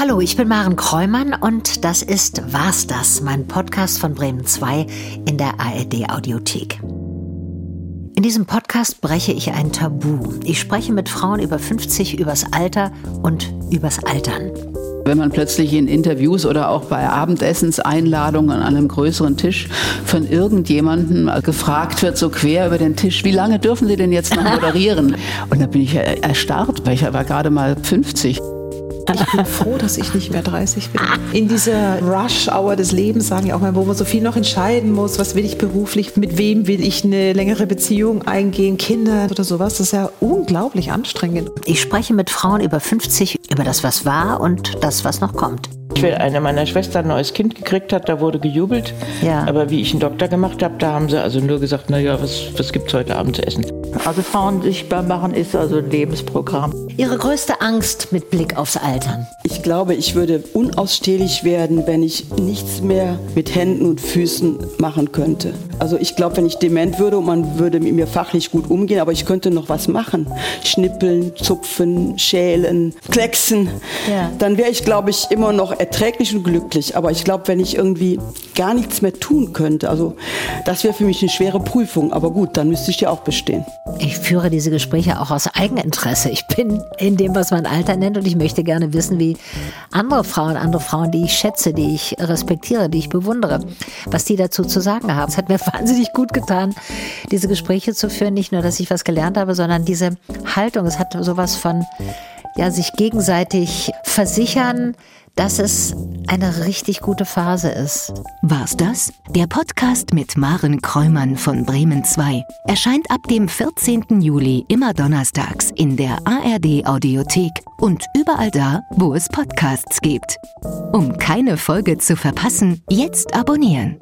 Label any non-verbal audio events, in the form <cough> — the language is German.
Hallo, ich bin Maren Kräumann und das ist Was das, mein Podcast von Bremen 2 in der ARD Audiothek. In diesem Podcast breche ich ein Tabu. Ich spreche mit Frauen über 50 übers Alter und übers Altern. Wenn man plötzlich in Interviews oder auch bei Abendessenseinladungen an einem größeren Tisch von irgendjemandem gefragt wird, so quer über den Tisch, wie lange dürfen Sie denn jetzt noch <laughs> moderieren? Und da bin ich erstarrt, weil ich war gerade mal 50. Ich bin froh, dass ich nicht mehr 30 bin. In dieser Rush-Hour des Lebens, sagen ja auch mal, wo man so viel noch entscheiden muss, was will ich beruflich, mit wem will ich eine längere Beziehung eingehen, Kinder oder sowas, das ist ja unglaublich anstrengend. Ich spreche mit Frauen über 50 über das, was war und das, was noch kommt. Eine meiner Schwestern ein neues Kind gekriegt hat, da wurde gejubelt. Ja. Aber wie ich einen Doktor gemacht habe, da haben sie also nur gesagt, naja, was, was gibt es heute Abend zu essen? Also Frauen sichtbar machen ist also ein Lebensprogramm. Ihre größte Angst mit Blick aufs Altern? Ich glaube, ich würde unausstehlich werden, wenn ich nichts mehr mit Händen und Füßen machen könnte. Also ich glaube, wenn ich dement würde und man würde mit mir fachlich gut umgehen, aber ich könnte noch was machen. Schnippeln, zupfen, schälen, klecksen. Ja. Dann wäre ich, glaube ich, immer noch erträglich und glücklich. Aber ich glaube, wenn ich irgendwie gar nichts mehr tun könnte, also das wäre für mich eine schwere Prüfung. Aber gut, dann müsste ich ja auch bestehen. Ich führe diese Gespräche auch aus Eigeninteresse. Ich bin in dem, was man Alter nennt und ich möchte gerne wissen, wie andere Frauen, andere Frauen, die ich schätze, die ich respektiere, die ich bewundere, was die dazu zu sagen haben. Es hat mir <laughs> wahnsinnig gut getan, diese Gespräche zu führen. Nicht nur, dass ich was gelernt habe, sondern diese Haltung. Es hat sowas von, ja, sich gegenseitig versichern, dass es eine richtig gute Phase ist. War's das? Der Podcast mit Maren Kräumann von Bremen 2 erscheint ab dem 14. Juli immer donnerstags in der ARD Audiothek und überall da, wo es Podcasts gibt. Um keine Folge zu verpassen, jetzt abonnieren.